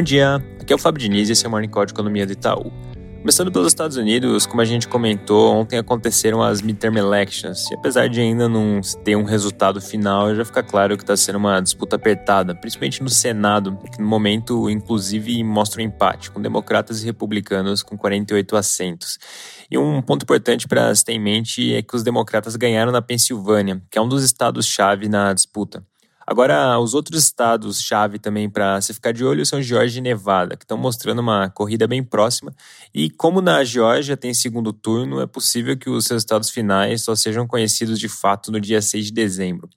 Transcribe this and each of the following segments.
Bom dia, aqui é o Fábio Diniz e esse é o Morning Call de Economia do Itaú. Começando pelos Estados Unidos, como a gente comentou, ontem aconteceram as midterm elections e apesar de ainda não ter um resultado final, já fica claro que está sendo uma disputa apertada, principalmente no Senado, que no momento inclusive mostra um empate, com democratas e republicanos com 48 assentos. E um ponto importante para se ter em mente é que os democratas ganharam na Pensilvânia, que é um dos estados-chave na disputa. Agora, os outros estados-chave também para se ficar de olho são Geórgia e Nevada, que estão mostrando uma corrida bem próxima. E como na Geórgia tem segundo turno, é possível que os resultados finais só sejam conhecidos de fato no dia 6 de dezembro.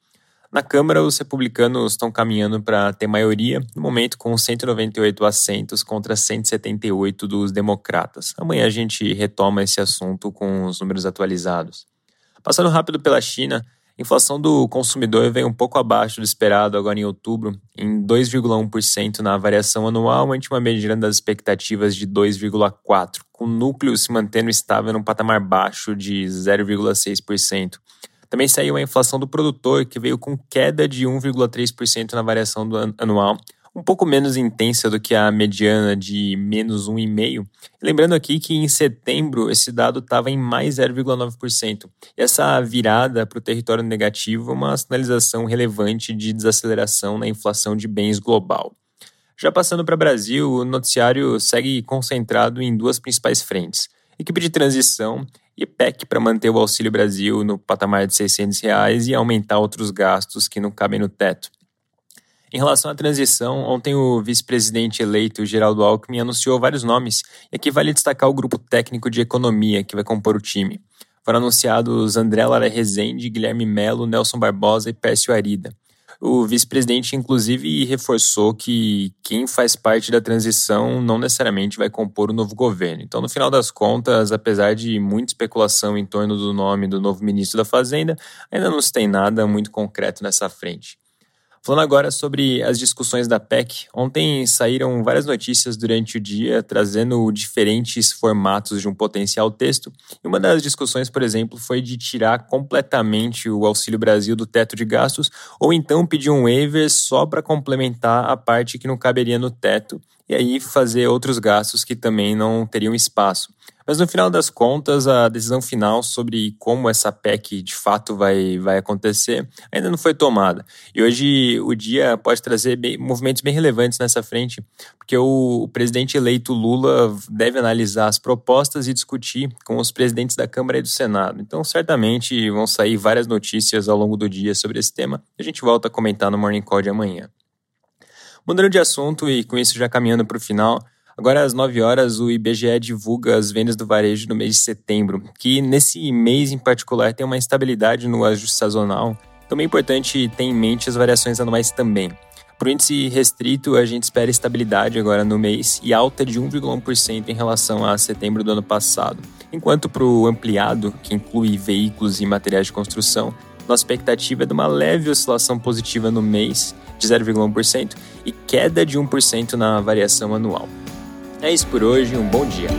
Na Câmara, os republicanos estão caminhando para ter maioria, no momento com 198 assentos contra 178 dos democratas. Amanhã a gente retoma esse assunto com os números atualizados. Passando rápido pela China, inflação do consumidor veio um pouco abaixo do esperado agora em outubro, em 2,1% na variação anual, ante uma medida das expectativas de 2,4%, com o núcleo se mantendo estável num patamar baixo de 0,6%. Também saiu a inflação do produtor, que veio com queda de 1,3% na variação anual, um pouco menos intensa do que a mediana de menos 1,5%. Lembrando aqui que em setembro esse dado estava em mais 0,9%. Essa virada para o território negativo é uma sinalização relevante de desaceleração na inflação de bens global. Já passando para o Brasil, o noticiário segue concentrado em duas principais frentes. Equipe de transição e PEC para manter o Auxílio Brasil no patamar de 600 reais e aumentar outros gastos que não cabem no teto. Em relação à transição, ontem o vice-presidente eleito Geraldo Alckmin anunciou vários nomes, e aqui vale destacar o grupo técnico de economia que vai compor o time. Foram anunciados André Lara Rezende, Guilherme Melo, Nelson Barbosa e Pércio Arida. O vice-presidente, inclusive, reforçou que quem faz parte da transição não necessariamente vai compor o novo governo. Então, no final das contas, apesar de muita especulação em torno do nome do novo ministro da Fazenda, ainda não se tem nada muito concreto nessa frente. Falando agora sobre as discussões da PEC, ontem saíram várias notícias durante o dia trazendo diferentes formatos de um potencial texto. E uma das discussões, por exemplo, foi de tirar completamente o Auxílio Brasil do teto de gastos ou então pedir um waiver só para complementar a parte que não caberia no teto e aí fazer outros gastos que também não teriam espaço. Mas no final das contas, a decisão final sobre como essa PEC de fato vai, vai acontecer ainda não foi tomada. E hoje o dia pode trazer bem, movimentos bem relevantes nessa frente, porque o, o presidente eleito Lula deve analisar as propostas e discutir com os presidentes da Câmara e do Senado. Então, certamente vão sair várias notícias ao longo do dia sobre esse tema. A gente volta a comentar no Morning Call de amanhã. Mudando de assunto e com isso já caminhando para o final, Agora, às 9 horas, o IBGE divulga as vendas do varejo no mês de setembro, que nesse mês em particular tem uma instabilidade no ajuste sazonal. Também é importante ter em mente as variações anuais também. Para o índice restrito, a gente espera estabilidade agora no mês e alta de 1,1% em relação a setembro do ano passado. Enquanto para o ampliado, que inclui veículos e materiais de construção, nossa expectativa é de uma leve oscilação positiva no mês, de 0,1%, e queda de 1% na variação anual. É isso por hoje, um bom dia.